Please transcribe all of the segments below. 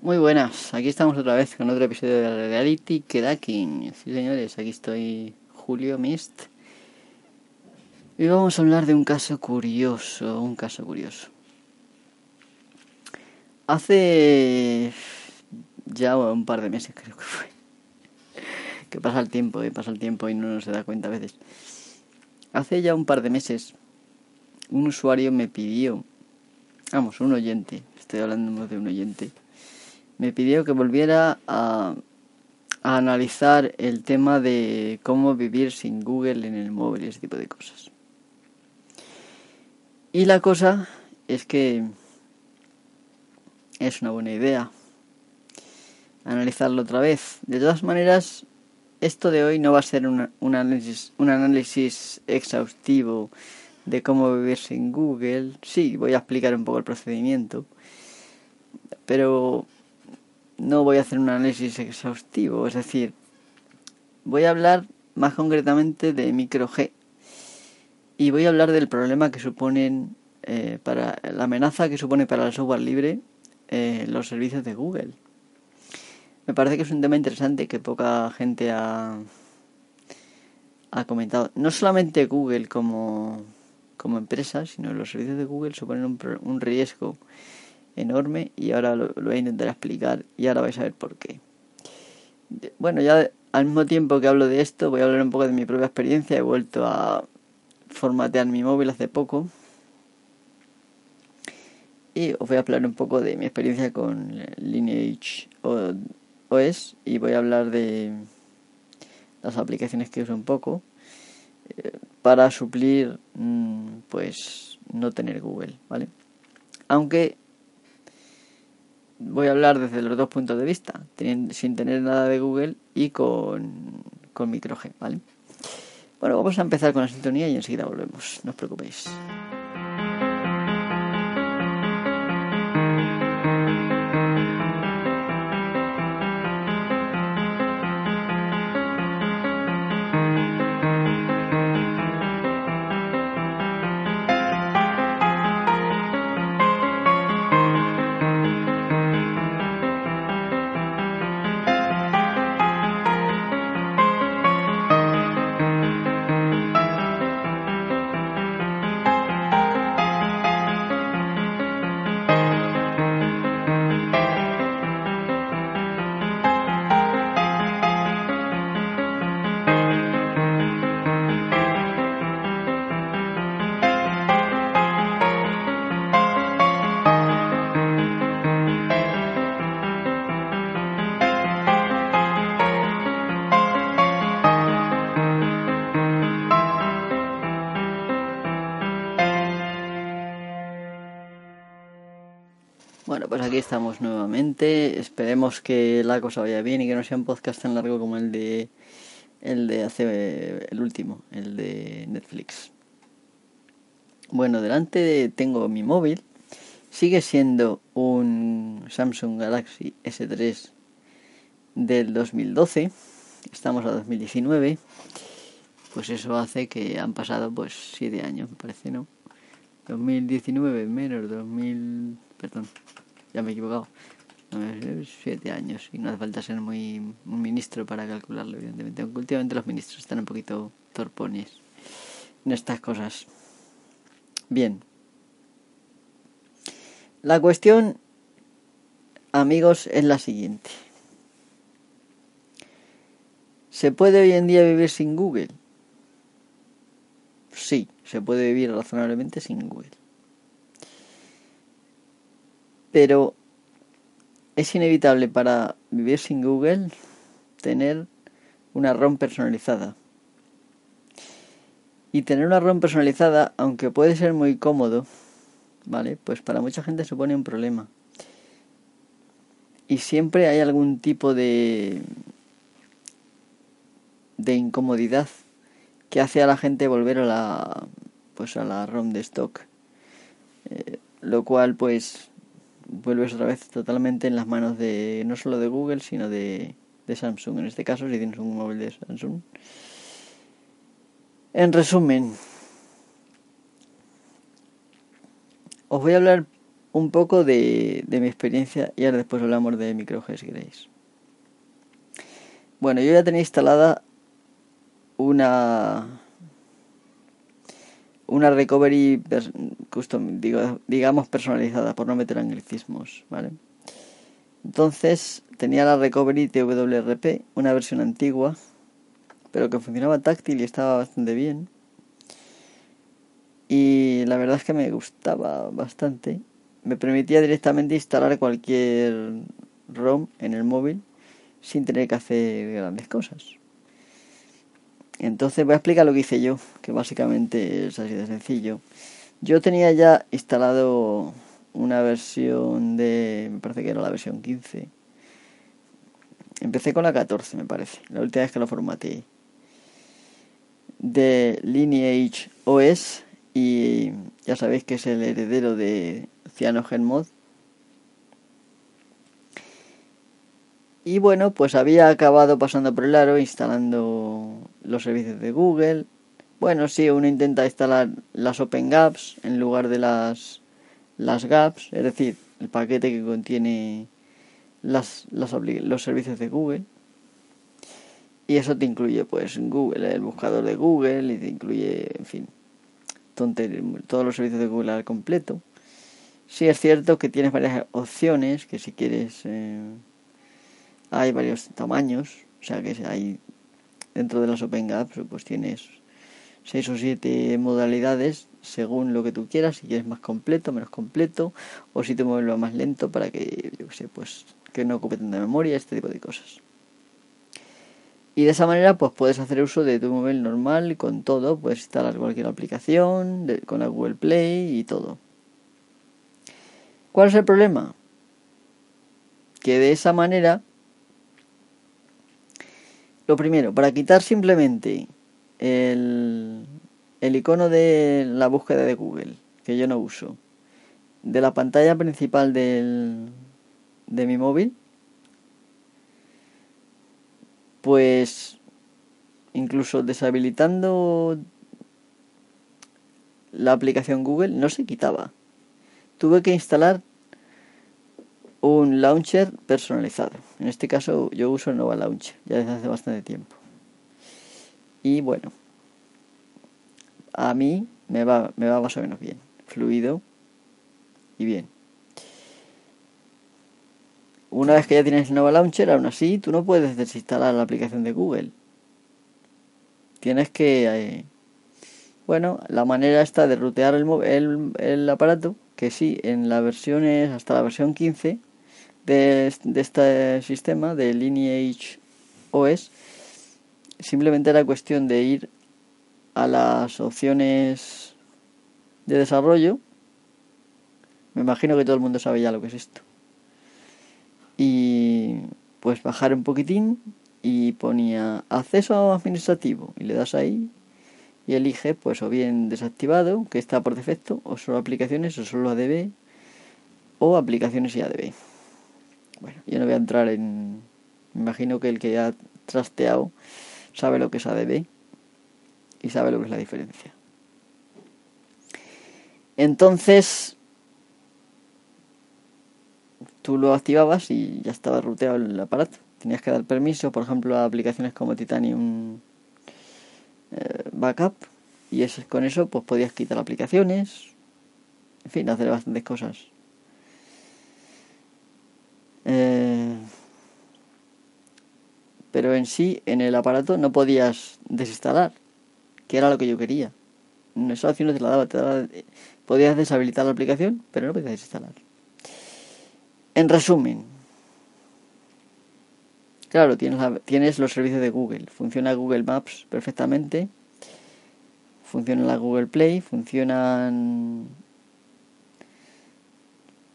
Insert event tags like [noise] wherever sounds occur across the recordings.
Muy buenas, aquí estamos otra vez con otro episodio de Reality Kedaking. Sí, señores, aquí estoy Julio Mist. Y vamos a hablar de un caso curioso, un caso curioso. Hace ya un par de meses creo que fue. Que pasa el tiempo, y pasa el tiempo y no se da cuenta a veces. Hace ya un par de meses un usuario me pidió, vamos, un oyente, estoy hablando de un oyente, me pidió que volviera a, analizar el tema de cómo vivir sin Google en el móvil y ese tipo de cosas. Y la cosa es que es una buena idea analizarlo otra vez. De todas maneras, esto de hoy no va a ser un, análisis, un análisis exhaustivo de cómo vivir sin Google. Sí, voy a explicar un poco el procedimiento, pero no voy a hacer un análisis exhaustivo. Es decir, voy a hablar más concretamente de micro G y voy a hablar del problema que suponen eh, para la amenaza que supone para el software libre eh, los servicios de Google. Me parece que es un tema interesante que poca gente ha, ha comentado. No solamente Google como, como empresa, sino los servicios de Google suponen un, un riesgo enorme y ahora lo, voy a intentar explicar y ahora vais a ver por qué. Bueno, ya al mismo tiempo que hablo de esto, voy a hablar un poco de mi propia experiencia. He vuelto a formatear mi móvil hace poco. Y os voy a hablar un poco de mi experiencia con Lineage OS y voy a hablar de las aplicaciones que uso un poco eh, para suplir mmm, pues no tener Google, ¿vale? Aunque voy a hablar desde los dos puntos de vista, teniendo, sin tener nada de Google y con, con micro G, ¿vale? Bueno, vamos a empezar con la sintonía y enseguida volvemos, no os preocupéis. Estamos nuevamente. Esperemos que la cosa vaya bien y que no sea un podcast tan largo como el de el de hace el último, el de Netflix. Bueno, delante tengo mi móvil. Sigue siendo un Samsung Galaxy S3 del 2012. Estamos a 2019. Pues eso hace que han pasado pues 7 años, me parece, ¿no? 2019 menos 2000 perdón, ya me he equivocado. Siete años y no hace falta ser muy un ministro para calcularlo, evidentemente. Aunque últimamente los ministros están un poquito torpones en estas cosas. Bien. La cuestión, amigos, es la siguiente. ¿Se puede hoy en día vivir sin Google? Sí, se puede vivir razonablemente sin Google. Pero es inevitable para vivir sin Google tener una ROM personalizada. Y tener una ROM personalizada, aunque puede ser muy cómodo, ¿vale? Pues para mucha gente supone un problema. Y siempre hay algún tipo de de incomodidad que hace a la gente volver a la pues a la ROM de stock. Eh, lo cual pues vuelves otra vez totalmente en las manos de no solo de Google, sino de, de Samsung. En este caso, si tienes un móvil de Samsung. En resumen, os voy a hablar un poco de, de mi experiencia y ahora después hablamos de MicroG si queréis. Bueno, yo ya tenía instalada una una recovery custom, digo, digamos personalizada, por no meter anglicismos, ¿vale? Entonces tenía la recovery TWRP, una versión antigua, pero que funcionaba táctil y estaba bastante bien. Y la verdad es que me gustaba bastante. Me permitía directamente instalar cualquier ROM en el móvil sin tener que hacer grandes cosas. Entonces voy a explicar lo que hice yo, que básicamente es así de sencillo. Yo tenía ya instalado una versión de, me parece que era la versión 15. Empecé con la 14, me parece, la última vez que lo formateé. De Lineage OS y ya sabéis que es el heredero de CyanogenMod Y bueno, pues había acabado pasando por el aro instalando los servicios de Google. Bueno, sí, uno intenta instalar las Open Gaps en lugar de las, las Gaps, es decir, el paquete que contiene las, las, los servicios de Google. Y eso te incluye pues Google, el buscador de Google, y te incluye, en fin, todos los servicios de Google al completo. Sí es cierto que tienes varias opciones, que si quieres... Eh, hay varios tamaños, o sea que hay dentro de las Open Gaps pues tienes seis o siete modalidades según lo que tú quieras, si quieres más completo, menos completo, o si te mueves lo más lento para que, yo sé, pues que no ocupe tanta memoria, este tipo de cosas. Y de esa manera pues puedes hacer uso de tu móvil normal con todo, puedes instalar cualquier aplicación con la Google Play y todo. ¿Cuál es el problema? Que de esa manera lo primero, para quitar simplemente el, icono de la búsqueda de Google, que yo no uso, de la pantalla principal del, de mi móvil, pues incluso deshabilitando la aplicación Google no se quitaba. Tuve que instalar un launcher personalizado. En este caso yo uso el Nova Launcher ya desde hace bastante tiempo. Y bueno, a mí me va, me va más o menos bien, fluido y bien. Una vez que ya tienes el Nova Launcher, aún así tú no puedes desinstalar la aplicación de Google. Tienes que... Eh, bueno, la manera está de rutear el, el, el aparato, que sí, en las versiones, hasta la versión 15, de, este sistema, de Lineage OS, simplemente era cuestión de ir a las opciones de desarrollo. Me imagino que todo el mundo sabe ya lo que es esto. Y pues bajar un poquitín y ponía acceso administrativo y le das ahí y elige pues o bien desactivado que está por defecto o solo aplicaciones o solo ADB o aplicaciones y ADB. Bueno, yo no voy a entrar en... Me imagino que el que ha trasteado sabe lo que es ADB y sabe lo que es la diferencia. Entonces, tú lo activabas y ya estaba ruteado el aparato. Tenías que dar permiso, por ejemplo, a aplicaciones como Titanium eh, Backup y eso, con eso pues podías quitar aplicaciones, en fin, hacer bastantes cosas. Eh, pero en sí, en el aparato no podías desinstalar, que era lo que yo quería. Esa opción no te la daba, te daba, podías deshabilitar la aplicación, pero no podías desinstalar. En resumen, claro, tienes, tienes los servicios de Google, funciona Google Maps perfectamente, funciona la Google Play, funcionan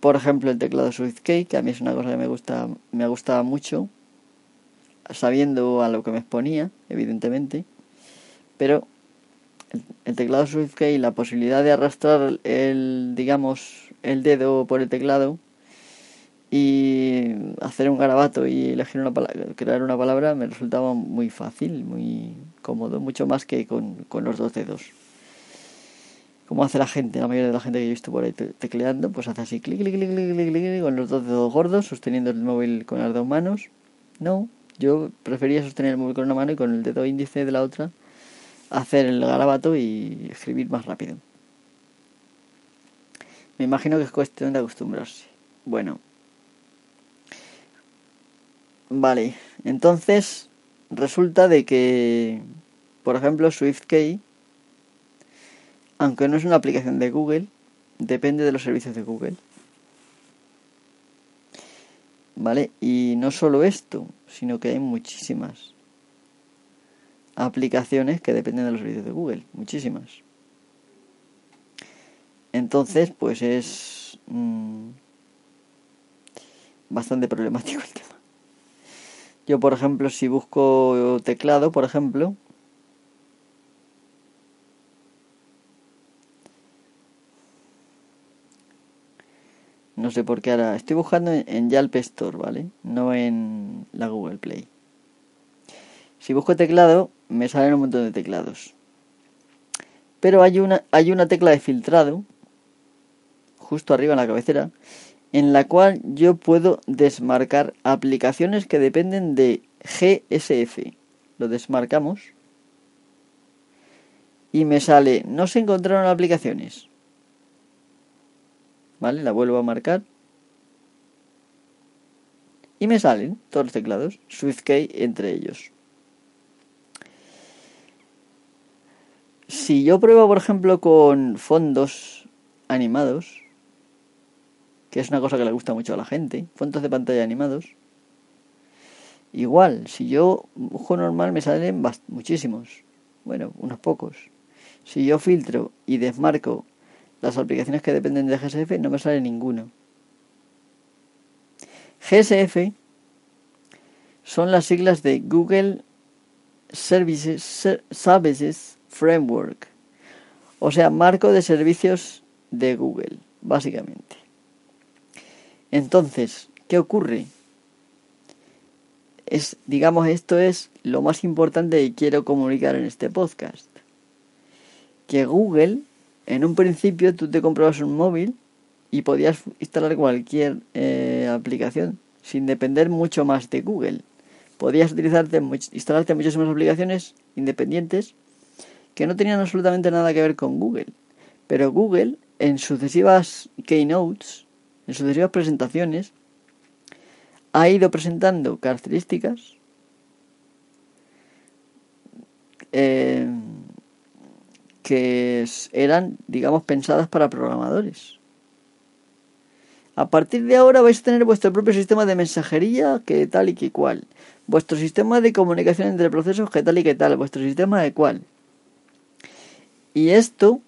por ejemplo, el teclado SwiftKey, que a mí es una cosa que me gusta, me gustaba mucho, sabiendo a lo que me exponía, evidentemente. Pero el, teclado SwiftKey, la posibilidad de arrastrar el, digamos, el dedo por el teclado y hacer un garabato y elegir una palabra, crear una palabra me resultaba muy fácil, muy cómodo, mucho más que con, con los dos dedos como hace la gente, la mayoría de la gente que he visto por ahí tecleando, pues hace así, clic, clic, clic, clic, clic, clic, con los dos dedos gordos, sosteniendo el móvil con las dos manos. No, yo prefería sostener el móvil con una mano y con el dedo índice de la otra hacer el garabato y escribir más rápido. Me imagino que es cuestión de acostumbrarse. Bueno. Vale, entonces resulta de que, por ejemplo, SwiftKey, aunque no es una aplicación de Google, depende de los servicios de Google. ¿Vale? Y no solo esto, sino que hay muchísimas aplicaciones que dependen de los servicios de Google, muchísimas. Entonces, pues es mm, bastante problemático el tema. Yo, por ejemplo, si busco teclado, por ejemplo, no sé por qué ahora estoy buscando en Yalp Store, ¿vale? No en la Google Play. Si busco teclado, me salen un montón de teclados. Pero hay una, hay una tecla de filtrado, justo arriba en la cabecera, en la cual yo puedo desmarcar aplicaciones que dependen de GSF. Lo desmarcamos. Y me sale, no se encontraron aplicaciones. ¿Vale? La vuelvo a marcar. Y me salen todos los teclados, SwiftKey entre ellos. Si yo pruebo, por ejemplo, con fondos animados, que es una cosa que le gusta mucho a la gente, fondos de pantalla animados, igual, si yo busco normal me salen muchísimos, bueno, unos pocos. Si yo filtro y desmarco las aplicaciones que dependen de GSF, no me sale ninguno. GSF son las siglas de Google Services, Services Framework, o sea, marco de servicios de Google, básicamente. Entonces, ¿qué ocurre? Es, digamos, esto es lo más importante que quiero comunicar en este podcast. Que Google, en un principio, tú te comprabas un móvil y podías instalar cualquier eh, aplicación sin depender mucho más de Google. Podías utilizarte, instalarte muchísimas aplicaciones independientes que no tenían absolutamente nada que ver con Google. Pero Google, en sucesivas keynotes, en sucesivas presentaciones, ha ido presentando características eh, que eran, digamos, pensadas para programadores. A partir de ahora vais a tener vuestro propio sistema de mensajería que tal y que cual. Vuestro sistema de comunicación entre procesos que tal y que tal. Vuestro sistema de cual. Y esto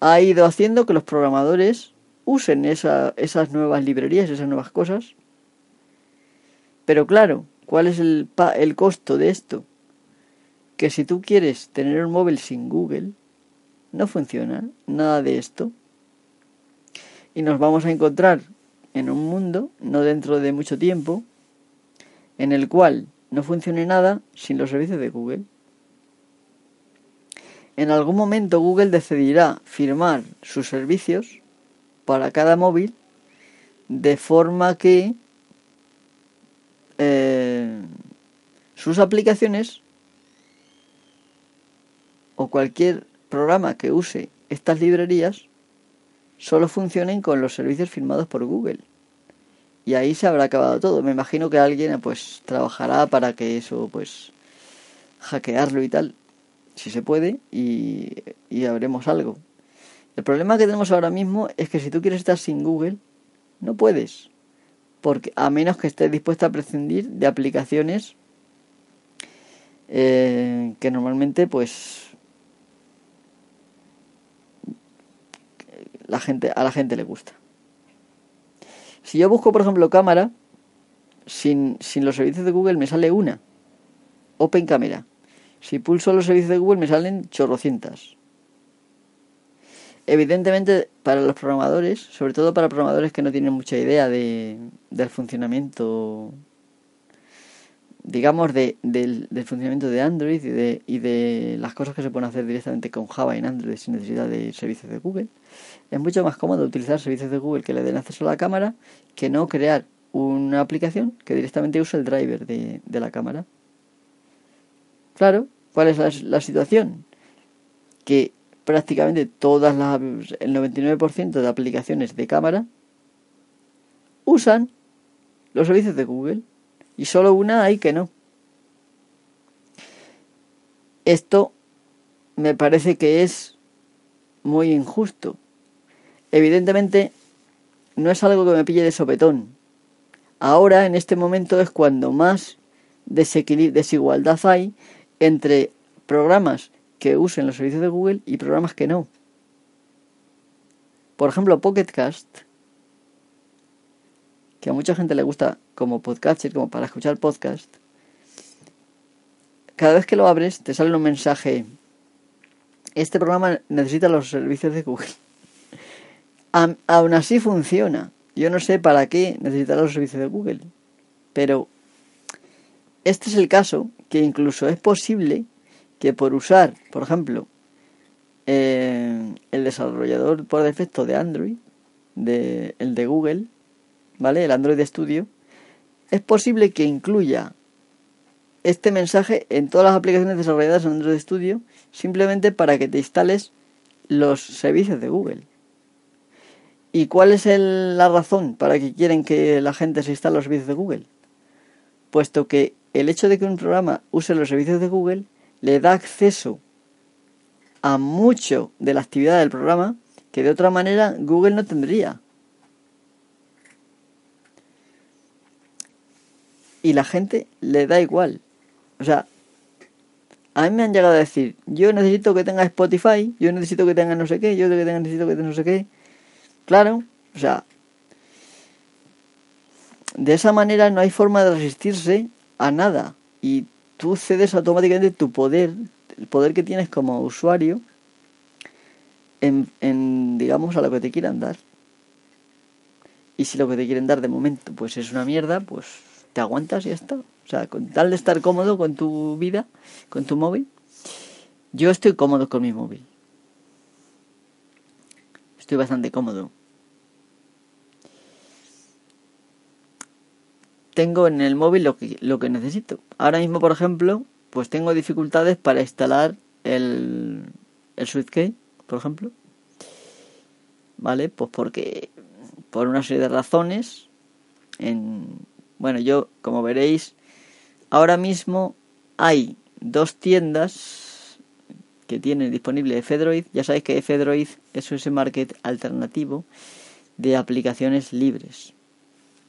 ha ido haciendo que los programadores usen esas nuevas librerías, esas nuevas cosas. Pero claro, ¿cuál es el, el costo de esto? Que si tú quieres tener un móvil sin Google, no funciona nada de esto. Y nos vamos a encontrar en un mundo, no dentro de mucho tiempo, en el cual no funcione nada sin los servicios de Google. En algún momento Google decidirá firmar sus servicios para cada móvil de forma que eh, sus aplicaciones o cualquier programa que use estas librerías solo funcionen con los servicios firmados por Google. Y ahí se habrá acabado todo. Me imagino que alguien pues trabajará para que eso pues hackearlo y tal si se puede, y, habremos algo. El problema que tenemos ahora mismo es que si tú quieres estar sin Google, no puedes. Porque a menos que estés dispuesto a prescindir de aplicaciones eh, que normalmente pues la gente a la gente le gusta. Si yo busco, por ejemplo, cámara, sin, sin los servicios de Google me sale una. Open Camera. Si pulso los servicios de Google me salen chorrocientas. Evidentemente, para los programadores, sobre todo para programadores que no tienen mucha idea de, del funcionamiento digamos, de, del, funcionamiento de Android y de, y de las cosas que se pueden hacer directamente con Java en Android sin necesidad de servicios de Google, es mucho más cómodo utilizar servicios de Google que le den acceso a la cámara que no crear una aplicación que directamente use el driver de, de la cámara. Claro, ¿cuál es la, la situación? Que prácticamente todas las, el 99% de aplicaciones de cámara usan los servicios de Google y solo una hay que no. Esto me parece que es muy injusto. Evidentemente no es algo que me pille de sopetón. Ahora, en este momento, es cuando más desigualdad hay entre programas que usen los servicios de Google y programas que no. Por ejemplo, Pocket Cast, que a mucha gente le gusta como podcaster, como para escuchar podcast, cada vez que lo abres te sale un mensaje. Este programa necesita los servicios de Google. Aún así funciona. Yo no sé para qué necesitará los servicios de Google. Pero este es el caso que incluso es posible que por usar, por ejemplo, eh, el desarrollador por defecto de Android, de, el de Google, ¿vale? El Android Studio, es posible que incluya este mensaje en todas las aplicaciones desarrolladas en Android Studio, simplemente para que te instales los servicios de Google. ¿Y cuál es la razón para que quieren que la gente se instale los servicios de Google? Puesto que el hecho de que un programa use los servicios de Google le da acceso a mucho de la actividad del programa que de otra manera Google no tendría. Y la gente le da igual. O sea, a mí me han llegado a decir, yo necesito que tenga Spotify, yo necesito que tenga no sé qué, yo necesito que tenga no sé qué. Claro, o sea, de esa manera no hay forma de resistirse a nada. Y tú cedes automáticamente tu poder, el poder que tienes como usuario, en, digamos, a lo que te quieran dar. Y si lo que te quieren dar de momento pues es una mierda, pues te aguantas y ya está. O sea, con tal de estar cómodo con tu vida, con tu móvil. Yo estoy cómodo con mi móvil. Bastante cómodo. tengo en el móvil lo que, lo que necesito. Ahora mismo, por ejemplo, pues tengo dificultades para instalar el, el SwiftKey, por ejemplo. ¿Vale? Pues porque por una serie de razones, en, bueno, yo, como veréis, ahora mismo hay dos tiendas que tienen disponible Fedroid. Ya sabéis que Fedroid es ese market alternativo de aplicaciones libres.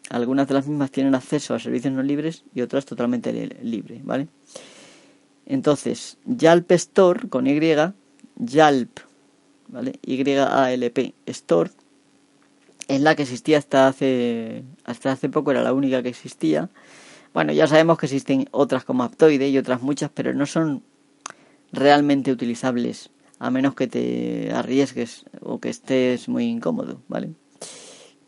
Algunas de las mismas tienen acceso a servicios no libres y otras totalmente libre, ¿vale? Entonces, Yalp Store con Y, Yalp, ¿vale? Y-A-L-P Store es la que existía hasta hace hasta hace poco era la única que existía. Bueno, ya sabemos que existen otras como Aptoide y otras muchas, pero no son realmente utilizables a menos que te arriesgues o que estés muy incómodo, ¿vale?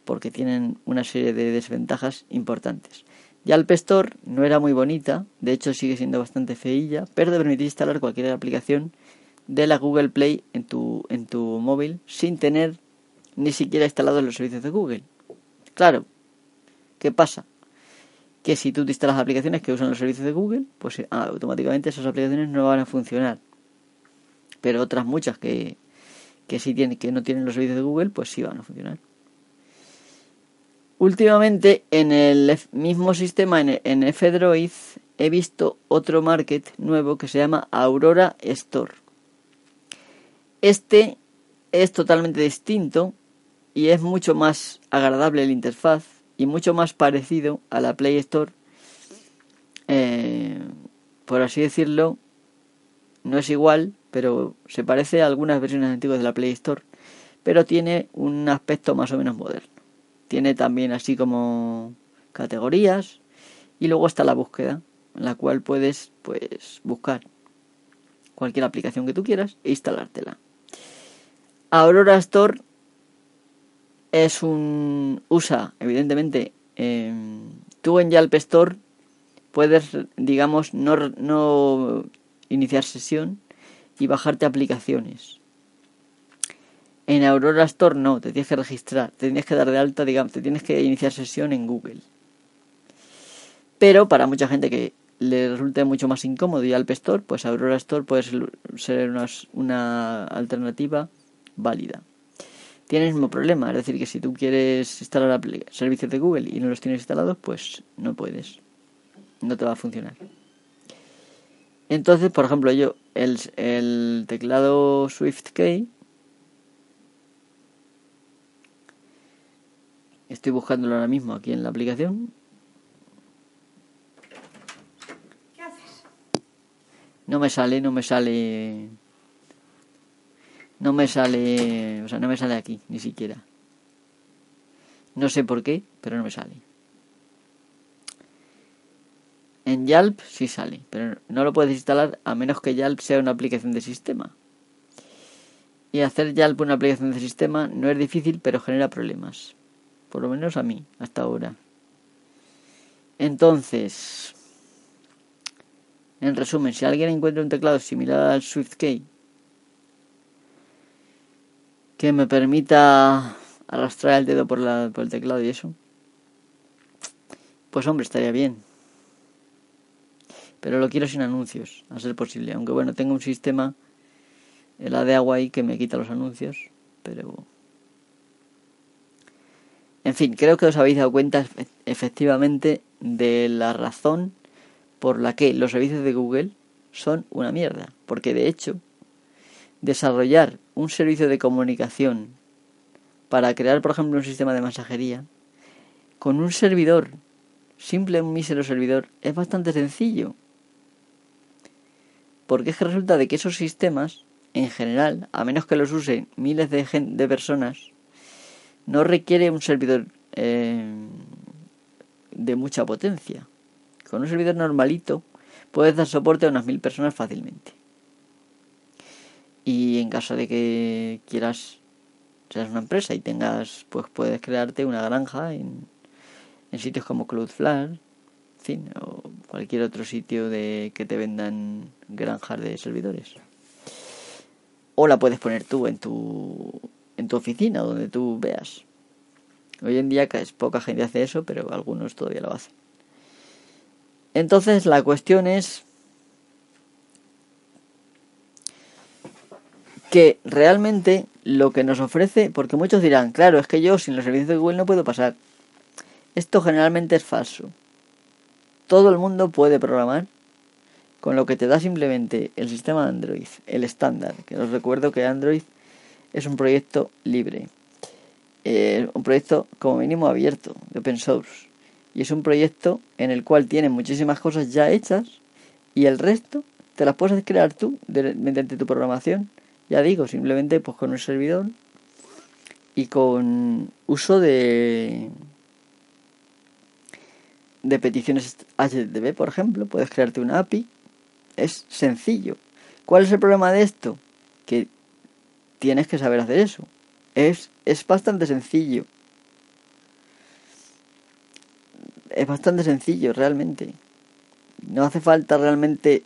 porque tienen una serie de desventajas importantes. Ya el Store no era muy bonita, de hecho sigue siendo bastante feilla, pero te permite instalar cualquier aplicación de la Google Play en tu, en tu móvil sin tener ni siquiera instalado los servicios de Google. Claro, ¿qué pasa? Que si tú instalas aplicaciones que usan los servicios de Google, pues eh, automáticamente esas aplicaciones no van a funcionar. Pero otras muchas que, que tienen, que no tienen los servicios de Google, pues sí van a funcionar. Últimamente en el mismo sistema, en, F-Droid, he visto otro market nuevo que se llama Aurora Store. Este es totalmente distinto y es mucho más agradable la interfaz y mucho más parecido a la Play Store. Eh, por así decirlo, no es igual, pero se parece a algunas versiones antiguas de la Play Store, pero tiene un aspecto más o menos moderno. Tiene también así como categorías y luego está la búsqueda en la cual puedes pues buscar cualquier aplicación que tú quieras e instalártela. Aurora Store es un usa evidentemente tú en Yelp Store puedes, digamos, no, no iniciar sesión y bajarte aplicaciones. En Aurora Store no, te tienes que registrar, te tienes que dar de alta, digamos, te tienes que iniciar sesión en Google. Pero para mucha gente que le resulte mucho más incómodo App Store, pues Aurora Store puede ser una, una alternativa válida. Tiene el mismo problema, es decir, que si tú quieres instalar servicios de Google y no los tienes instalados, pues no puedes. No te va a funcionar. Entonces, por ejemplo, yo, el, el teclado SwiftKey, estoy buscándolo ahora mismo aquí en la aplicación, no me sale, no me sale. No me sale. O sea, no me sale aquí, ni siquiera. No sé por qué, pero no me sale. En Yelp sí sale, pero no lo puedes instalar a menos que Yelp sea una aplicación de sistema. Y hacer Yelp una aplicación de sistema no es difícil, pero genera problemas. Por lo menos a mí, hasta ahora. Entonces, en resumen, si alguien encuentra un teclado similar al SwiftKey que me permita arrastrar el dedo por, la, por el teclado y eso, pues hombre, estaría bien. Pero lo quiero sin anuncios, a ser posible. Aunque bueno, tengo un sistema, la de agua ahí, que me quita los anuncios, pero... En fin, creo que os habéis dado cuenta efectivamente de la razón por la que los servicios de Google son una mierda. Porque de hecho, desarrollar un servicio de comunicación para crear, por ejemplo, un sistema de mensajería con un servidor, simple, un mísero servidor, es bastante sencillo. Porque es que resulta de que esos sistemas, en general, a menos que los usen miles de, de personas, no requiere un servidor eh, de mucha potencia. Con un servidor normalito puedes dar soporte a unas mil personas fácilmente. Y en caso de que quieras, seas una empresa y tengas, pues puedes crearte una granja en, en sitios como Cloudflare, fin, o cualquier otro sitio de que te vendan granjas de servidores. O la puedes poner tú en tu en tu oficina, donde tú veas. Hoy en día es poca gente hace eso, pero algunos todavía lo hacen. Entonces la cuestión es que realmente lo que nos ofrece, porque muchos dirán, claro, es que yo sin los servicios de Google no puedo pasar. Esto generalmente es falso. Todo el mundo puede programar con lo que te da simplemente el sistema Android, el estándar, que os recuerdo que Android es un proyecto libre, eh, un proyecto como mínimo abierto, de open source y es un proyecto en el cual tienes muchísimas cosas ya hechas y el resto te las puedes crear tú mediante tu programación. Ya digo, simplemente pues con un servidor y con uso de de peticiones HTTP, por ejemplo, puedes crearte una API. Es sencillo. ¿Cuál es el problema de esto? Que tienes que saber hacer eso. Es, es bastante sencillo. es bastante sencillo realmente. No hace falta realmente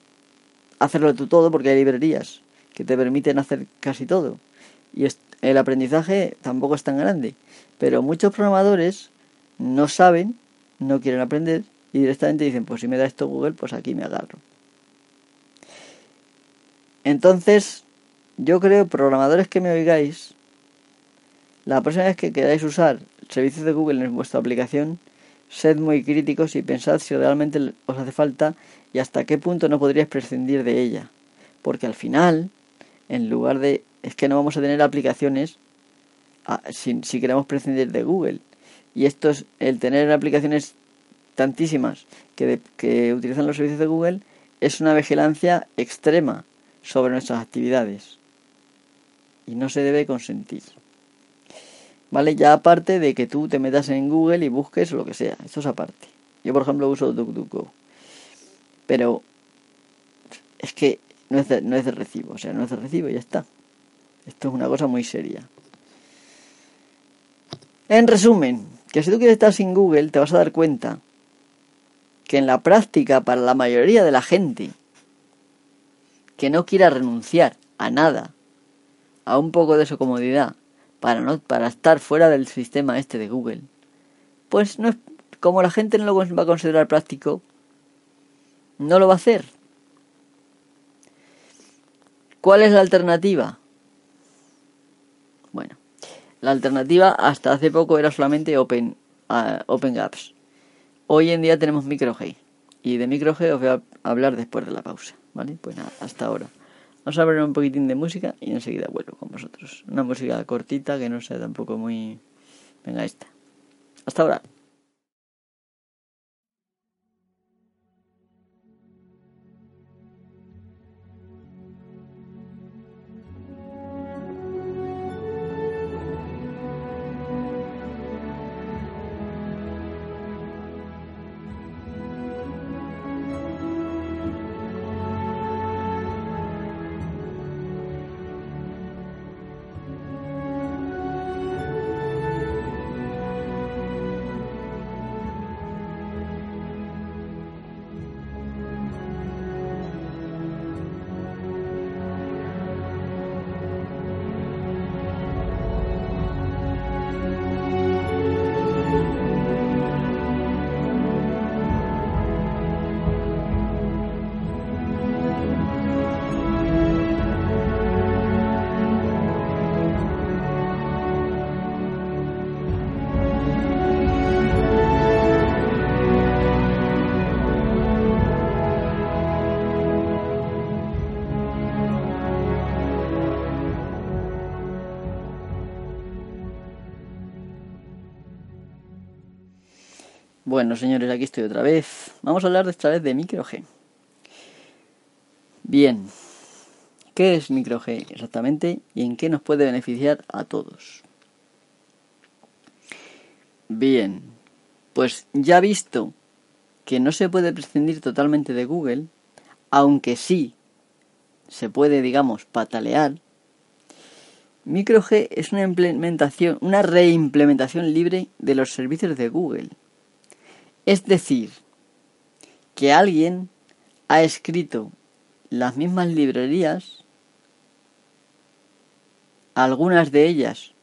hacerlo tú todo porque hay librerías que te permiten hacer casi todo. Y el aprendizaje tampoco es tan grande. Pero muchos programadores no saben, no quieren aprender y directamente dicen, pues si me da esto Google, pues aquí me agarro. Entonces, yo creo, programadores que me oigáis, la próxima vez que queráis usar servicios de Google en vuestra aplicación, Sed muy críticos y pensad si realmente os hace falta y hasta qué punto no podríais prescindir de ella. Porque al final, en lugar de... es que no vamos a tener aplicaciones ah, si, si queremos prescindir de Google. Y esto es el tener aplicaciones tantísimas que, que utilizan los servicios de Google es una vigilancia extrema sobre nuestras actividades. Y no se debe consentir. ¿vale? Ya aparte de que tú te metas en Google y busques lo que sea, esto es aparte. Yo, por ejemplo, uso DuckDuckGo. Pero es que no es, de, no es de recibo, o sea, no es de recibo y ya está. Esto es una cosa muy seria. En resumen, que si tú quieres estar sin Google, te vas a dar cuenta que en la práctica para la mayoría de la gente que no quiera renunciar a nada, a un poco de su comodidad, para no para estar fuera del sistema este de Google, pues no como la gente no lo va a considerar práctico, no lo va a hacer. ¿Cuál es la alternativa? Bueno, la alternativa hasta hace poco era solamente Open, uh, Open Apps. Hoy en día tenemos MicroG. Y de MicroG os voy a hablar después de la pausa. ¿Vale? Pues nada, hasta ahora. Vamos a ver un poquitín de música y enseguida vuelvo con vosotros. Una música cortita que no sea tampoco muy... Venga, esta. Hasta ahora. Bueno, señores, aquí estoy otra vez. Vamos a hablar de esta vez de micro-G. Bien, ¿qué es micro-G exactamente y en qué nos puede beneficiar a todos? Bien, pues ya visto que no se puede prescindir totalmente de Google, aunque sí se puede, digamos, patalear, MicroG es una implementación, una reimplementación libre de los servicios de Google es decir, que alguien ha escrito las mismas librerías, algunas de ellas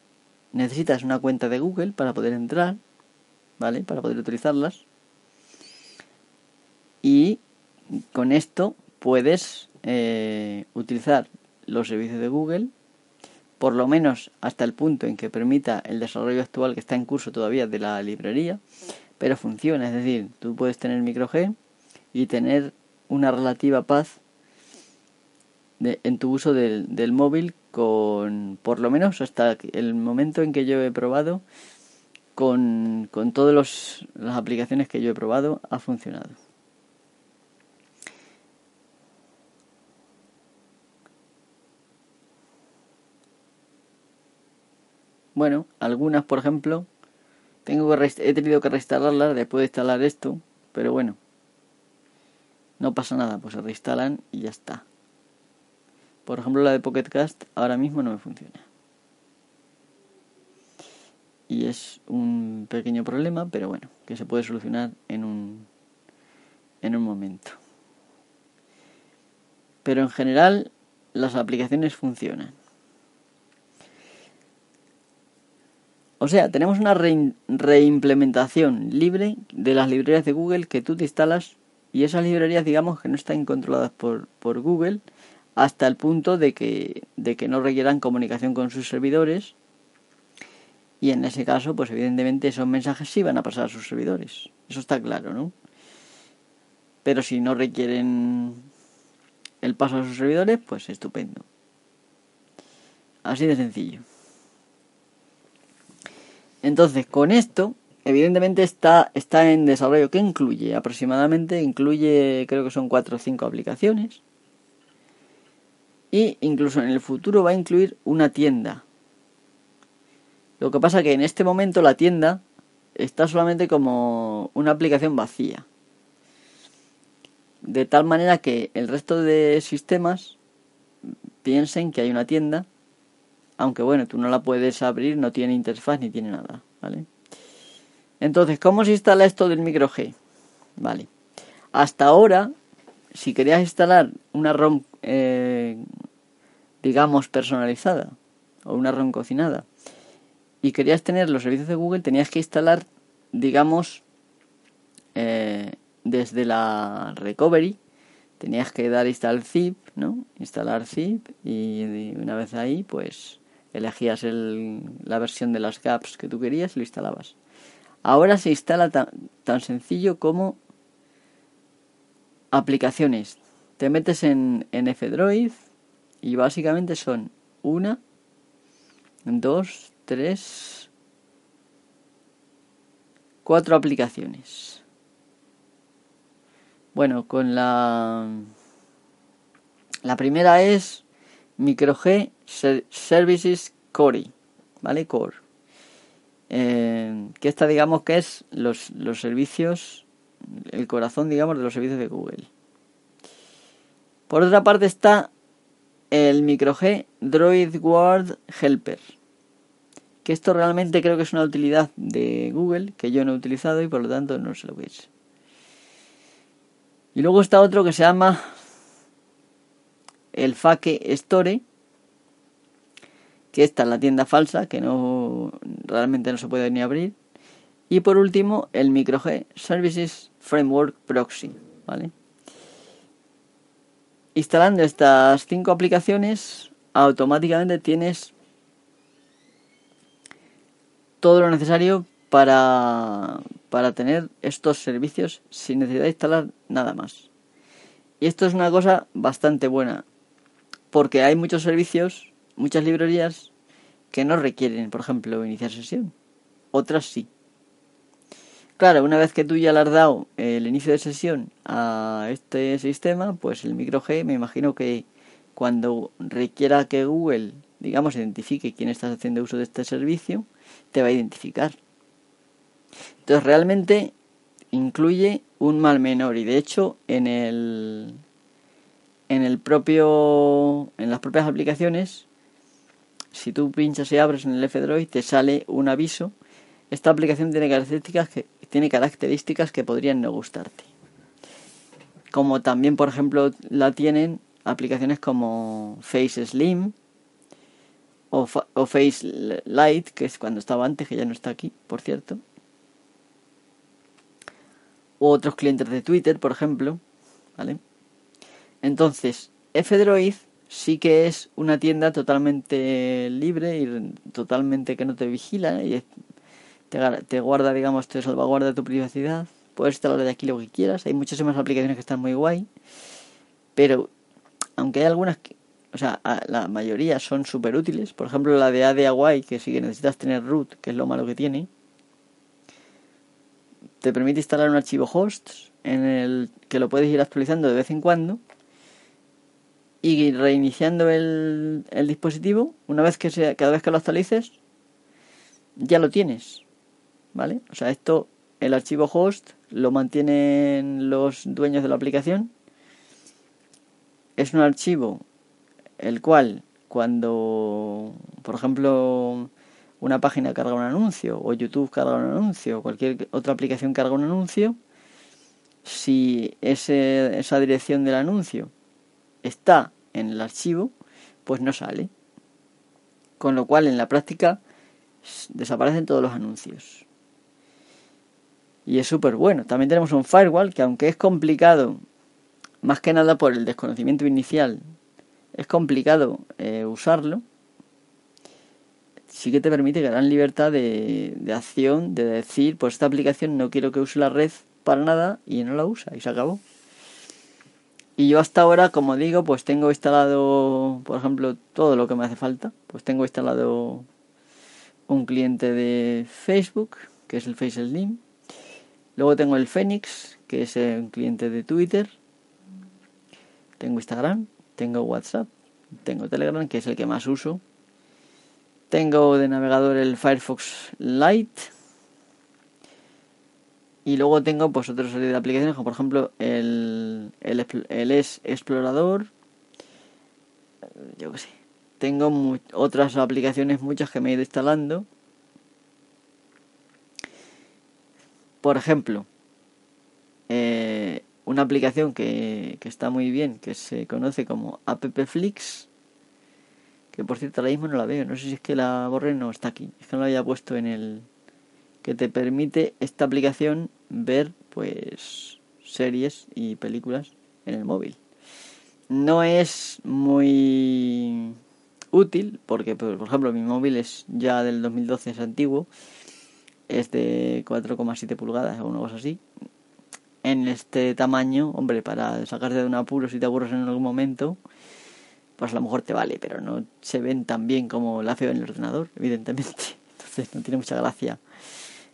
necesitas una cuenta de Google para poder entrar, ¿vale? Para poder utilizarlas. Y con esto puedes eh, utilizar los servicios de Google, por lo menos hasta el punto en que permita el desarrollo actual que está en curso todavía de la librería, pero funciona. Es decir, tú puedes tener micro G y tener una relativa paz en tu uso del, del, móvil con, por lo menos hasta el momento en que yo he probado, con, con todas las aplicaciones que yo he probado, ha funcionado. Bueno, algunas, por ejemplo, tengo que he tenido que reinstalarla después de instalar esto, pero bueno. No pasa nada, pues se reinstalan y ya está. Por ejemplo, la de Pocket Cast ahora mismo no me funciona. Y es un pequeño problema, pero bueno, que se puede solucionar en un en un momento. Pero en general las aplicaciones funcionan. O sea, tenemos una reimplementación libre de las librerías de Google que tú te instalas y esas librerías digamos que no están controladas por, por Google hasta el punto de que, de que no requieran comunicación con sus servidores y en ese caso pues evidentemente esos mensajes sí van a pasar a sus servidores. Eso está claro, ¿no? Pero si no requieren el paso a sus servidores, pues estupendo. Así de sencillo. Entonces, con esto, evidentemente está, está en desarrollo. ¿Qué incluye? Aproximadamente incluye, creo que son 4 o 5 aplicaciones. Y incluso en el futuro va a incluir una tienda. Lo que pasa que en este momento la tienda está solamente como una aplicación vacía. De tal manera que el resto de sistemas piensen que hay una tienda aunque bueno, tú no la puedes abrir, no tiene interfaz ni tiene nada, ¿vale? Entonces, ¿cómo se instala esto del micro G? Vale. hasta ahora, si querías instalar una ROM, eh, digamos, personalizada, o una ROM cocinada, y querías tener los servicios de Google, tenías que instalar, digamos, eh, desde la recovery, tenías que dar install zip, ¿no? Instalar zip y una vez ahí, pues elegías el, la versión de las gaps que tú querías y lo instalabas. Ahora se instala tan, tan sencillo como aplicaciones. Te metes en, en F-Droid y básicamente son una, dos, tres, cuatro aplicaciones. Bueno, con la la primera es MicroG Services Core, ¿vale? Core. Eh, que esta digamos que es los, los servicios, el corazón digamos de los servicios de Google. Por otra parte está el MicroG Droid World Helper. Que esto realmente creo que es una utilidad de Google que yo no he utilizado y por lo tanto no sé lo es. Y luego está otro que se llama el Fake Store, que esta es la tienda falsa, que no realmente no se puede ni abrir. Y por último, el MicroG Services Framework Proxy, ¿vale? Instalando estas cinco aplicaciones, automáticamente tienes todo lo necesario para, para tener estos servicios sin necesidad de instalar nada más. Y esto es una cosa bastante buena, porque hay muchos servicios, muchas librerías que no requieren, por ejemplo, iniciar sesión. Otras sí. Claro, una vez que tú ya le has dado el inicio de sesión a este sistema, pues el micro G me imagino que cuando requiera que Google, digamos, identifique quién estás haciendo uso de este servicio, te va a identificar. Entonces realmente incluye un mal menor y de hecho en el en el propio en las propias aplicaciones si tú pinchas y abres en el F-Droid te sale un aviso. Esta aplicación tiene características que tiene características que podrían no gustarte. Como también por ejemplo la tienen aplicaciones como Face Slim o, o Face Light que es cuando estaba antes que ya no está aquí por cierto. U otros clientes de Twitter por ejemplo vale entonces, F-Droid sí que es una tienda totalmente libre y totalmente que no te vigila y te, guarda, digamos, te salvaguarda tu privacidad. Puedes instalar de aquí lo que quieras. Hay muchísimas aplicaciones que están muy guay. Pero, aunque hay algunas o sea, la mayoría son súper útiles. Por ejemplo, la de ADAY, que sí que necesitas tener root, que es lo malo que tiene. Te permite instalar un archivo host en el que lo puedes ir actualizando de vez en cuando y reiniciando el, el dispositivo, una vez que sea, cada vez que lo actualices, ya lo tienes. ¿Vale? O sea, esto, el archivo host lo mantienen los dueños de la aplicación. Es un archivo el cual cuando, por ejemplo, una página carga un anuncio o YouTube carga un anuncio o cualquier otra aplicación carga un anuncio, si ese, esa dirección del anuncio está en el archivo, pues no sale. Con lo cual en la práctica desaparecen todos los anuncios. Y es súper bueno. También tenemos un firewall que aunque es complicado, más que nada por el desconocimiento inicial, es complicado eh, usarlo, sí que te permite gran libertad de, de acción, de decir, pues esta aplicación no quiero que use la red para nada y no la usa y se acabó. Y yo hasta ahora, como digo, pues tengo instalado, por ejemplo, todo lo que me hace falta. Pues tengo instalado un cliente de Facebook, que es el Face Slim. Luego tengo el Phoenix, que es un cliente de Twitter. Tengo Instagram, tengo WhatsApp, tengo Telegram, que es el que más uso. Tengo de navegador el Firefox Lite y luego tengo pues otra serie de aplicaciones, como por ejemplo el, el, es explorador. Yo qué sé. Tengo otras aplicaciones, muchas que me he ido instalando. Por ejemplo, eh, una aplicación que, que está muy bien, que se conoce como AppFlix, que por cierto ahora mismo no la veo, no sé si es que la borré no está aquí, es que no la había puesto en el que te permite esta aplicación ver pues series y películas en el móvil. No es muy útil porque por ejemplo mi móvil es ya del 2012 es antiguo es de 4,7 pulgadas o una cosa así en este tamaño hombre para sacarte de un apuro si te aburres en algún momento pues a lo mejor te vale pero no se ven tan bien como la veo en el ordenador evidentemente [laughs] entonces no tiene mucha gracia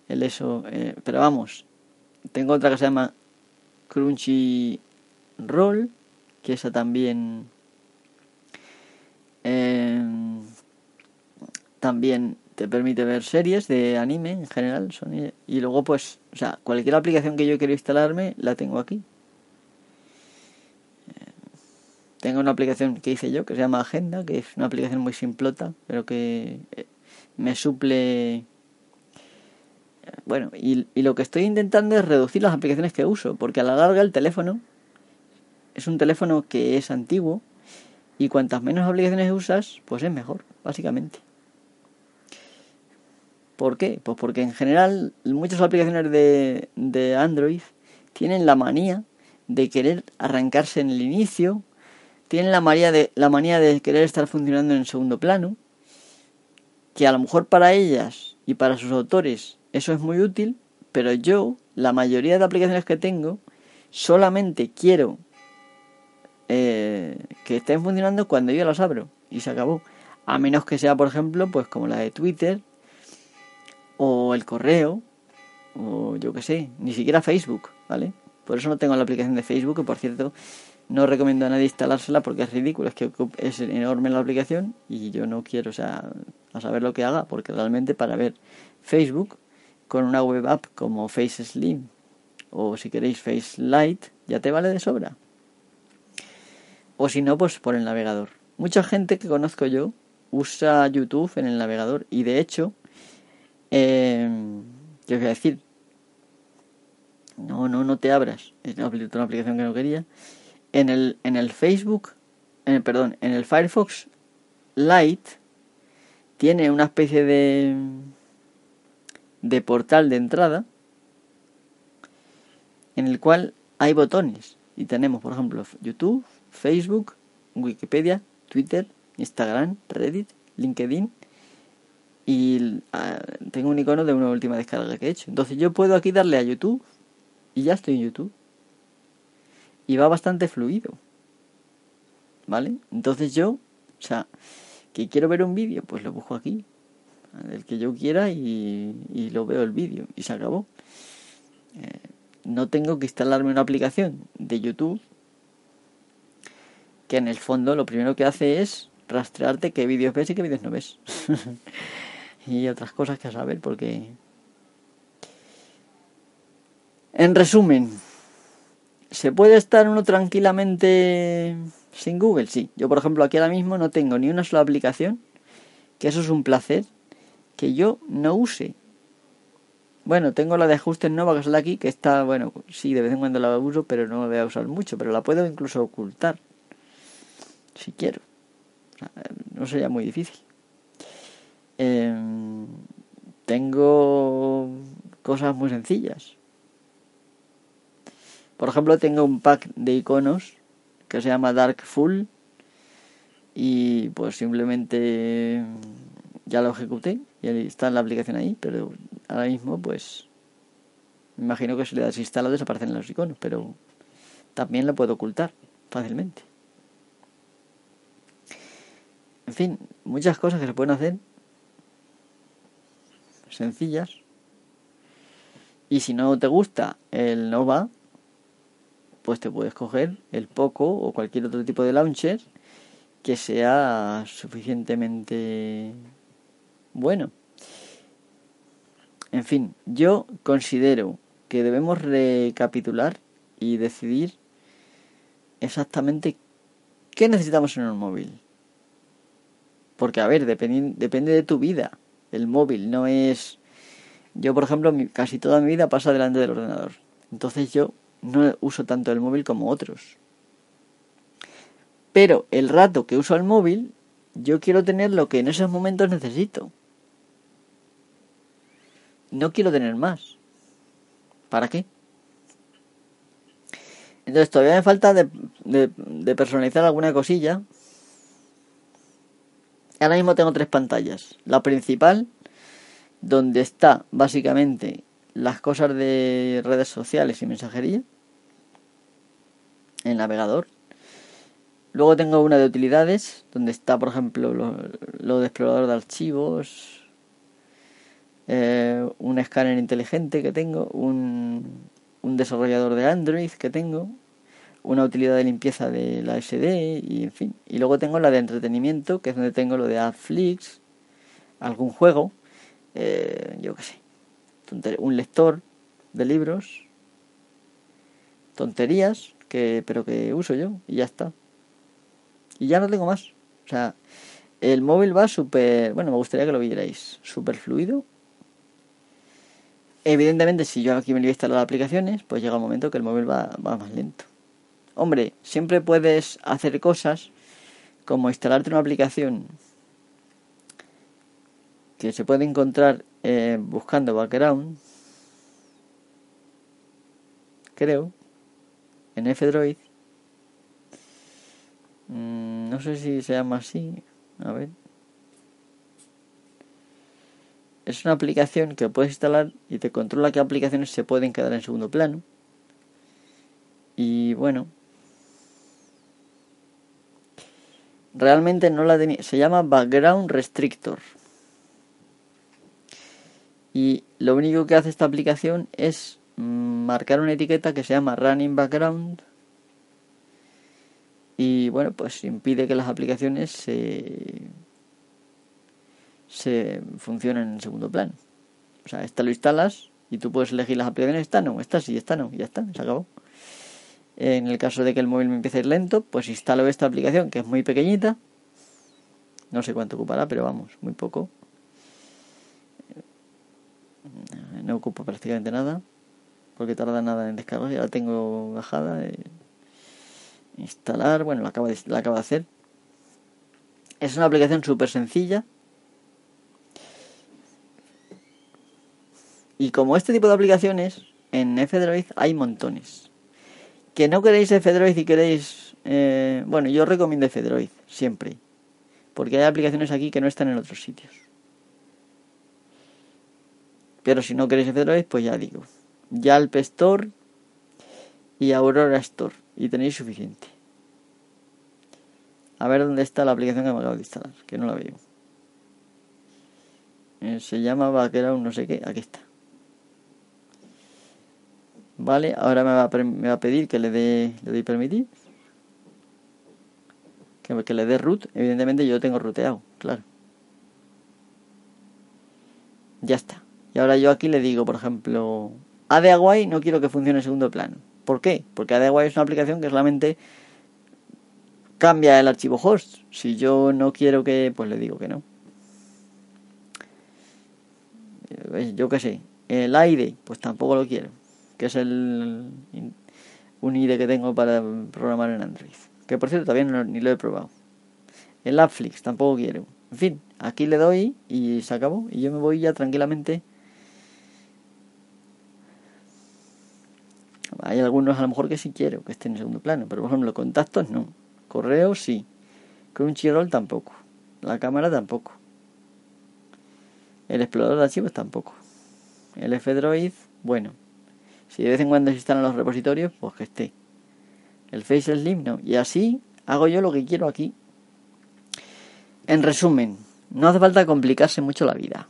el eso eh, pero vamos tengo otra que se llama Crunchy Roll que esa también eh, también te permite ver series de anime en general. y luego, pues, o sea, cualquier aplicación que yo quiero instalarme, la tengo aquí. Eh, tengo una aplicación que hice yo que se llama Agenda, que es una aplicación muy simplota, pero que eh, me suple. Bueno, y, y lo que estoy intentando es reducir las aplicaciones que uso, porque a la larga el teléfono es un teléfono que es antiguo y cuantas menos aplicaciones usas, pues es mejor, básicamente. ¿Por qué? Pues porque en general muchas aplicaciones de, de Android tienen la manía de querer arrancarse en el inicio, tienen la manía, de, la manía de querer estar funcionando en segundo plano, que a lo mejor para ellas y para sus autores eso es muy útil, pero yo, la mayoría de aplicaciones que tengo, solamente quiero eh, que estén funcionando cuando yo las abro y se acabó. A menos que sea, por ejemplo, pues como la de Twitter o el correo o yo que sé, ni siquiera Facebook, ¿vale? Por eso no tengo la aplicación de Facebook, que por cierto no recomiendo a nadie instalársela porque es ridículo, es que es enorme la aplicación y yo no quiero, o sea, a saber lo que haga, porque realmente para ver Facebook con una web app como Face Slim o si queréis Face Lite ya te vale de sobra o si no, pues por el navegador. Mucha gente que conozco yo usa YouTube en el navegador y de hecho, eh, ¿qué os voy a decir? No, no, no te abras. Es una aplicación que no quería. En el, en el Facebook, en el, perdón, en el Firefox Lite tiene una especie de de portal de entrada en el cual hay botones y tenemos por ejemplo YouTube, Facebook, Wikipedia, Twitter, Instagram, Reddit, LinkedIn y ah, tengo un icono de una última descarga que he hecho. Entonces yo puedo aquí darle a YouTube y ya estoy en YouTube. Y va bastante fluido. ¿Vale? Entonces yo, o sea, que quiero ver un vídeo, pues lo busco aquí. El que yo quiera y, y lo veo el vídeo y se acabó. Eh, no tengo que instalarme una aplicación de YouTube que en el fondo lo primero que hace es rastrearte qué vídeos ves y qué vídeos no ves. [laughs] y otras cosas que saber, porque... En resumen, ¿se puede estar uno tranquilamente sin Google? Sí. Yo, por ejemplo, aquí ahora mismo no tengo ni una sola aplicación, que eso es un placer, que yo no use. Bueno, tengo la de ajustes nueva que aquí, que está, bueno, sí, de vez en cuando la uso, pero no la voy a usar mucho, pero la puedo incluso ocultar si quiero. no sería muy difícil. Em, tengo cosas muy sencillas. Por ejemplo, tengo un pack de iconos que se llama Dark Full y pues simplemente ya lo ejecuté y está la aplicación ahí, pero ahora mismo pues me imagino que si le das instala desaparecen los iconos, pero también lo puedo ocultar fácilmente. En fin, muchas cosas que se pueden hacer sencillas. Y si no te gusta el Nova, pues te puedes coger el Poco o cualquier otro tipo de launcher que sea suficientemente bueno. En fin, yo considero que debemos recapitular y decidir exactamente qué necesitamos en un móvil. Porque, a ver, depende, de tu vida. El móvil no es... Yo, por ejemplo, casi toda mi vida pasa delante del ordenador. Entonces yo no uso tanto el móvil como otros. Pero el rato que uso el móvil, yo quiero tener lo que en esos momentos necesito. No quiero tener más. ¿Para qué? Entonces todavía me falta de, de, personalizar alguna cosilla. Ahora mismo tengo tres pantallas. La principal, donde está básicamente las cosas de redes sociales y mensajería. El navegador. Luego tengo una de utilidades, donde está, por ejemplo, lo, de explorador de archivos, eh, un escáner inteligente que tengo, un, un desarrollador de Android que tengo, una utilidad de limpieza de la SD y en fin. Y luego tengo la de entretenimiento, que es donde tengo lo de Netflix, algún juego, eh, yo qué sé, un lector de libros, tonterías, que pero que uso yo y ya está. Y ya no tengo más. O sea, el móvil va súper, bueno, me gustaría que lo vierais, súper fluido. Evidentemente, si yo aquí me voy a instalar aplicaciones, pues llega un momento que el móvil va, va más lento. Hombre, siempre puedes hacer cosas como instalarte una aplicación que se puede encontrar eh, buscando background, creo, en F-Droid. Mm, no sé si se llama así. A ver. Es una aplicación que puedes instalar y te controla qué aplicaciones se pueden quedar en segundo plano. Y bueno, realmente no la tenía. Se llama Background Restrictor. Y lo único que hace esta aplicación es mm, marcar una etiqueta que se llama Running Background. Y bueno, pues impide que las aplicaciones se, se funcionen en segundo plano. O sea, esta lo instalas y tú puedes elegir las aplicaciones. Esta no, esta sí, esta no, ya está, se acabó. En el caso de que el móvil me empiece a ir lento, pues instalo esta aplicación que es muy pequeñita. No sé cuánto ocupará, pero vamos, muy poco. No ocupa prácticamente nada, porque tarda nada en descargar. Ya la tengo bajada. Eh, instalar, bueno, la acabo, de, la acabo de hacer. Es una aplicación súper sencilla. Y como este tipo de aplicaciones, en F-Droid hay montones que no queréis F-Droid y queréis... Eh, bueno, yo recomiendo F-Droid, siempre. Porque hay aplicaciones aquí que no están en otros sitios. Pero si no queréis F-Droid, pues ya digo. Yalp Store y Aurora Store. Y tenéis suficiente. A ver dónde está la aplicación que me acabo de instalar, que no la veo. Eh, se llama Background no sé qué. Aquí está. Vale, ahora me va, a, me va a pedir que le dé le doy permitir. Que, le dé root. Evidentemente yo tengo ruteado, claro. Ya está. Y ahora yo aquí le digo, por ejemplo, ADAWay no quiero que funcione en segundo plano. ¿Por qué? Porque ADAWay es una aplicación que solamente cambia el archivo host. Si yo no quiero que, pues le digo que no. Eh, yo qué sé. El aire, pues tampoco lo quiero que es el un IDE que tengo para programar en Android. Que por cierto todavía ni lo he probado. El Appflix tampoco quiero. En fin, aquí le doy y se acabó. Y yo me voy ya tranquilamente. Hay algunos a lo mejor que sí quiero que estén en segundo plano, pero por ejemplo contactos no. Correo sí. Crunchyroll tampoco. La cámara tampoco. El explorador de archivos tampoco. El F-Droid, bueno. Si de vez en cuando se instalan los repositorios, pues que esté. El Face Slim no. Y así hago yo lo que quiero aquí. En resumen, no hace falta complicarse mucho la vida.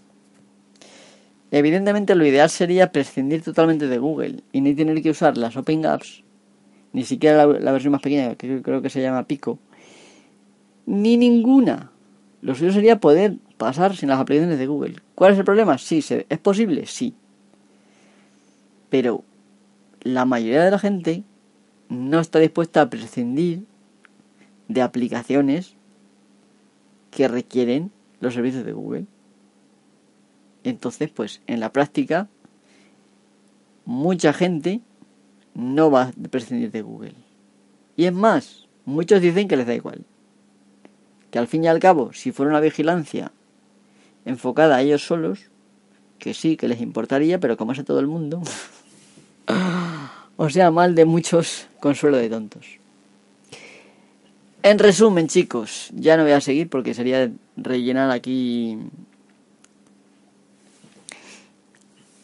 Evidentemente lo ideal sería prescindir totalmente de Google y no tener que usar las Open Apps, ni siquiera la, versión más pequeña, que creo que se llama Pico, ni ninguna. Lo suyo sería poder pasar sin las aplicaciones de Google. ¿Cuál es el problema? Sí, ¿es posible? Sí. Pero la mayoría de la gente no está dispuesta a prescindir de aplicaciones que requieren los servicios de Google. Entonces, pues en la práctica, mucha gente no va a prescindir de Google. Y es más, muchos dicen que les da igual. Que al fin y al cabo, si fuera una vigilancia enfocada a ellos solos, que sí, que les importaría, pero como es a todo el mundo, [laughs] o sea, mal de muchos, [laughs] consuelo de tontos. En resumen, chicos, ya no voy a seguir porque sería rellenar aquí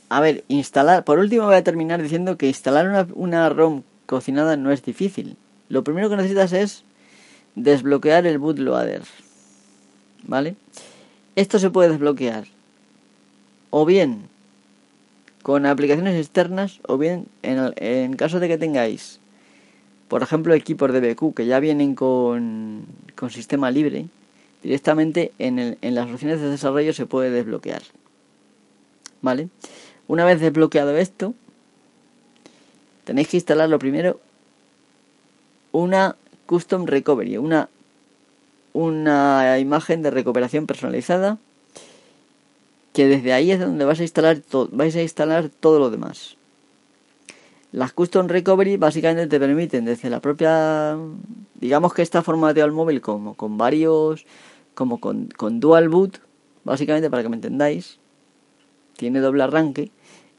A ver, instalar. Por último, voy a terminar diciendo que instalar una, una ROM cocinada no es difícil. Lo primero que necesitas es desbloquear el bootloader. ¿Vale? Esto se puede desbloquear o bien con aplicaciones externas o bien en, en caso de que tengáis, por ejemplo, equipos de BQ que ya vienen con, con sistema libre, directamente en, el, en las opciones de desarrollo se puede desbloquear. ¿Vale? Una vez desbloqueado esto, tenéis que instalar lo primero una Custom Recovery, una, una imagen de recuperación personalizada que desde ahí es donde vais a instalar vais a instalar todo lo demás. Las Custom Recovery básicamente te permiten desde la propia digamos que está formateado el móvil como con varios como con, con dual boot, básicamente para que me entendáis. Tiene doble arranque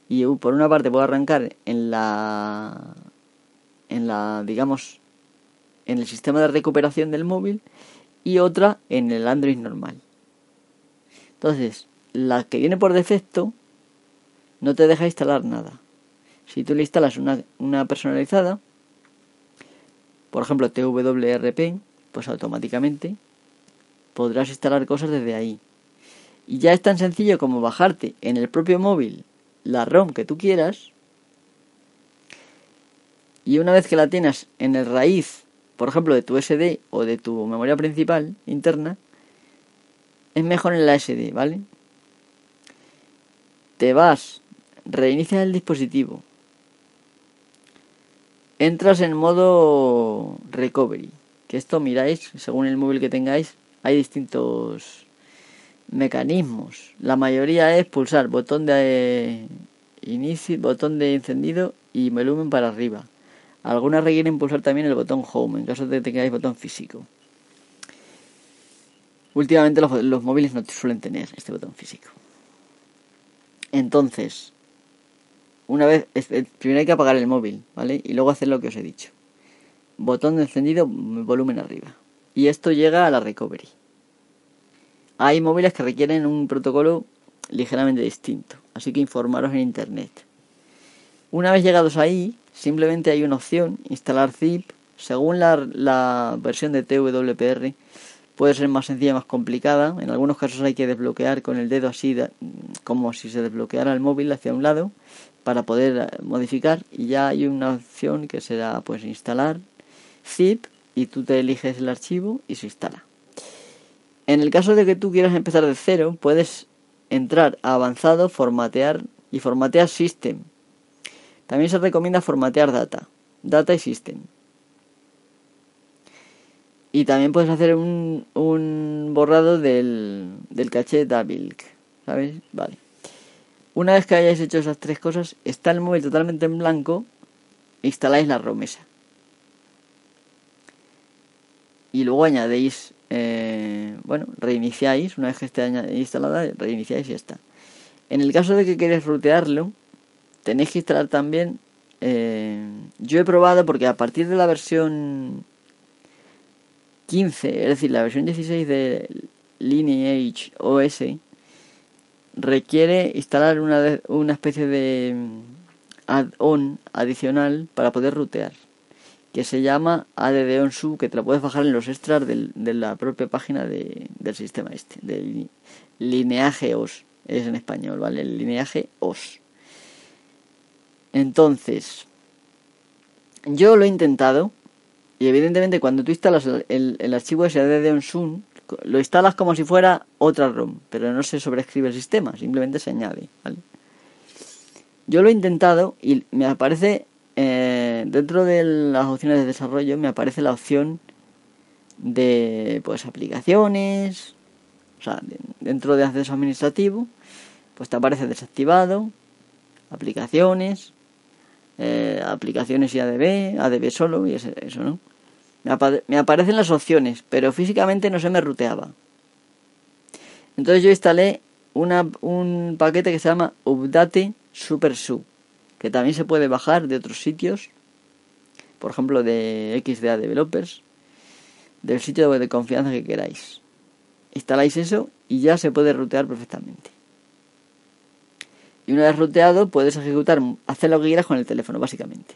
y por una parte puedo arrancar en la en la digamos en el sistema de recuperación del móvil y otra en el Android normal. Entonces, la que viene por defecto no te deja instalar nada. Si tú le instalas una, una personalizada, por ejemplo TWRP, pues automáticamente podrás instalar cosas desde ahí. Y ya es tan sencillo como bajarte en el propio móvil la ROM que tú quieras y una vez que la tienes en el raíz, por ejemplo, de tu SD o de tu memoria principal interna, es mejor en la SD, ¿vale? Te vas, reinicias el dispositivo, entras en modo recovery, que esto miráis, según el móvil que tengáis, hay distintos mecanismos. La mayoría es pulsar botón de inicio, botón de encendido y volumen para arriba. Algunas requieren pulsar también el botón home en caso de que tengáis botón físico. Últimamente los, los móviles no suelen tener este botón físico. Entonces, una vez, primero hay que apagar el móvil, ¿vale? Y luego hacer lo que os he dicho. Botón de encendido, volumen arriba. Y esto llega a la recovery. Hay móviles que requieren un protocolo ligeramente distinto, así que informaros en internet. Una vez llegados ahí, simplemente hay una opción, instalar zip. Según la, la versión de TWPR, puede ser más sencilla, más complicada. En algunos casos hay que desbloquear con el dedo así, como si se desbloqueara el móvil hacia un lado, para poder eh, modificar. Y ya hay una opción que será pues instalar zip y tú te eliges el archivo y se instala. En el caso de que tú quieras empezar de cero, puedes entrar a avanzado, formatear y formatear system. También se recomienda formatear data, data y system. Y también puedes hacer un, un borrado del, del caché de ¿Sabes? Vale. Una vez que hayáis hecho esas tres cosas, está el móvil totalmente en blanco, instaláis la romesa. Y luego añadéis eh, bueno, reiniciáis, una vez que esté instalada, reiniciáis y ya está. En el caso de que queréis rutearlo, tenéis que instalar también. Eh, yo he probado porque a partir de la versión 15, es decir, la versión 16 de Lineage OS, requiere instalar una, una especie de add-on adicional para poder rutear que se llama ADD OnSub, que te la puedes bajar en los extras de la propia página de, del sistema este, del lineaje OS, es en español, ¿vale? El lineaje OS. Entonces, yo lo he intentado, y evidentemente cuando tú instalas el, el, archivo ese ADD OnSub, lo instalas como si fuera otra ROM, pero no se sobrescribe el sistema, simplemente se añade, ¿vale? Yo lo he intentado y me aparece eh, dentro de las opciones de desarrollo me aparece la opción de pues aplicaciones, o sea, dentro de acceso administrativo, pues te aparece desactivado, aplicaciones, eh, aplicaciones y ADB, ADB solo y eso, ¿no? Me, aparecen las opciones, pero físicamente no se me ruteaba. Entonces yo instalé una, un paquete que se llama Update Super Sub, que también se puede bajar de otros sitios, por ejemplo de XDA Developers, del sitio de confianza que queráis. Instaláis eso y ya se puede rutear perfectamente. Y una vez ruteado puedes ejecutar, hacer lo que quieras con el teléfono, básicamente.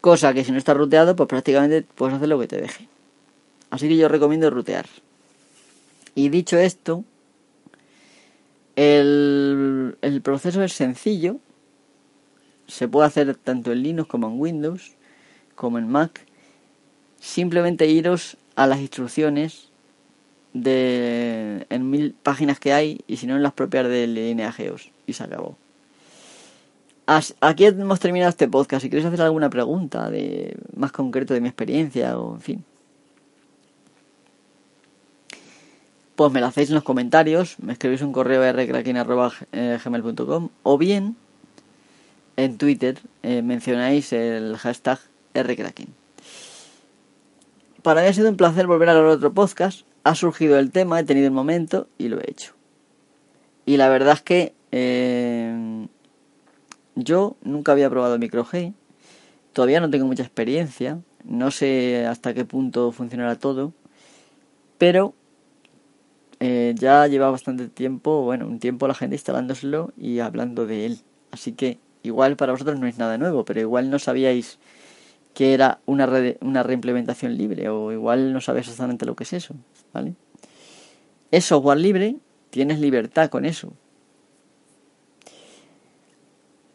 Cosa que si no está ruteado, pues prácticamente puedes hacer lo que te deje. Así que yo recomiendo rutear. Y dicho esto, el, el proceso es sencillo. Se puede hacer tanto en Linux como en Windows, como en Mac. Simplemente iros a las instrucciones de en mil páginas que hay y si no en las propias del lineajeos y se acabó aquí hemos terminado este podcast. Si queréis hacer alguna pregunta de más concreto de mi experiencia o en fin. Pues me la hacéis en los comentarios, me escribís un correo rcracking.gmail.com o bien en Twitter eh, mencionáis el hashtag rcracking. Para mí ha sido un placer volver a grabar otro podcast. Ha surgido el tema, he tenido el momento y lo he hecho. Y la verdad es que eh, yo nunca había probado micro G, todavía no tengo mucha experiencia, no sé hasta qué punto funcionará todo, pero eh, ya lleva bastante tiempo, bueno, un tiempo la gente instalándoselo y hablando de él. Así que igual para vosotros no es nada nuevo, pero igual no sabíais que era una, una reimplementación libre o igual no sabéis exactamente lo que es eso, ¿vale? Es software libre, tienes libertad con eso,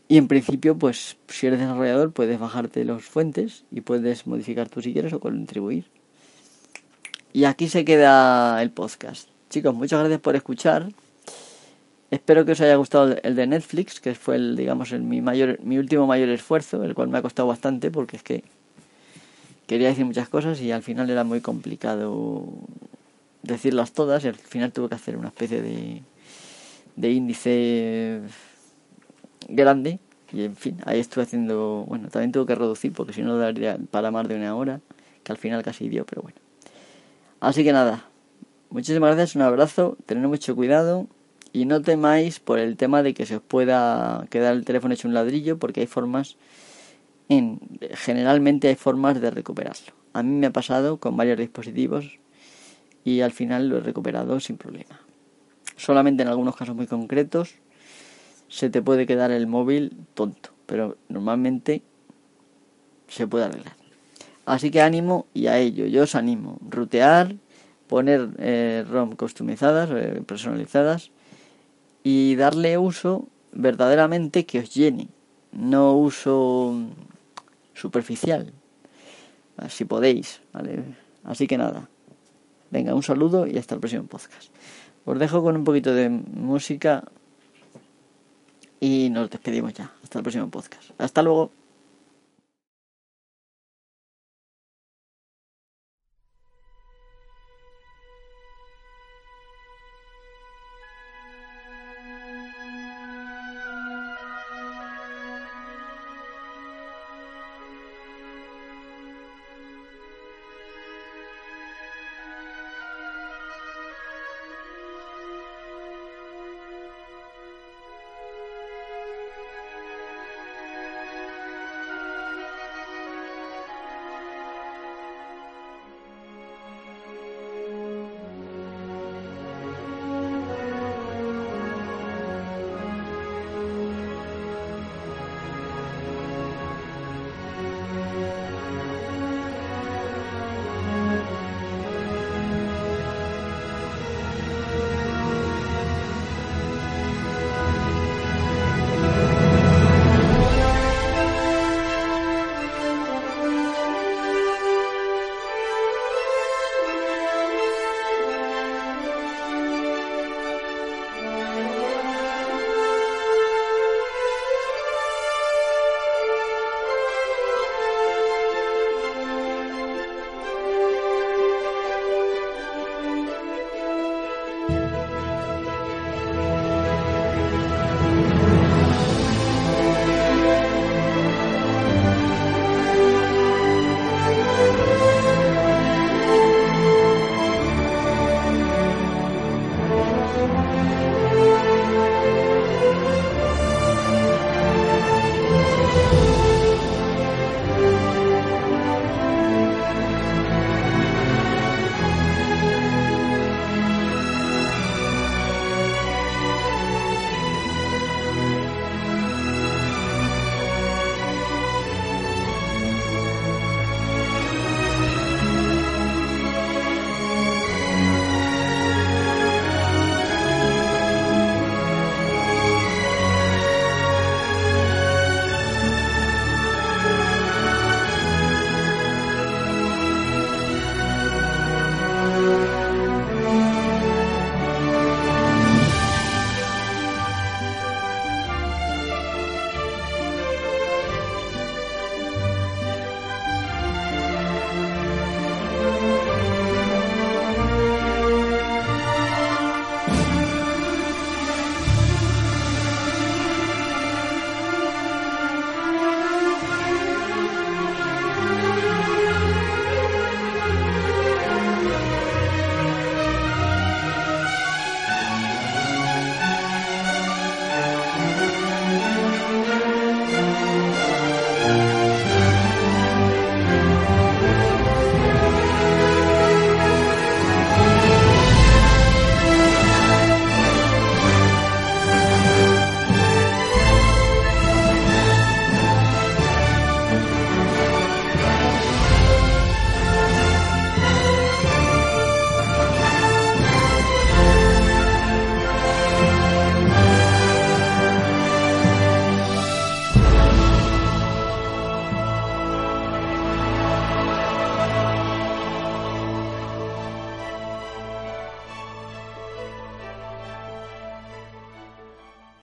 y en principio, pues si eres desarrollador, puedes bajarte los fuentes y puedes modificar tú si quieres o contribuir. Y aquí se queda el podcast. Chicos, muchas gracias por escuchar. Espero que os haya gustado el de Netflix, que fue el, digamos, el, mi mayor, mi último mayor esfuerzo, el cual me ha costado bastante porque es que quería decir muchas cosas y al final era muy complicado decirlas todas y al final tuve que hacer una especie de, de índice grande y en fin, ahí estuve haciendo, bueno, también tuve que reducir porque si no daría para más de una hora, que al final casi dio, pero bueno. Así que nada, muchísimas gracias, un abrazo, tened mucho cuidado y no temáis por el tema de que se os pueda quedar el teléfono hecho un ladrillo porque hay formas, en, generalmente hay formas de recuperarlo. A mí me ha pasado con varios dispositivos y al final lo he recuperado sin problema. Solamente en algunos casos muy concretos se te puede quedar el móvil tonto, pero normalmente se puede arreglar. Así que ánimo y a ello, yo os animo, rutear, poner eh, ROM customizadas, eh, personalizadas y darle uso verdaderamente que os llene, no uso superficial, si podéis, ¿vale? Así que nada, venga, un saludo y hasta el próximo podcast. Os dejo con un poquito de música y nos despedimos ya. Hasta el próximo podcast. Hasta luego.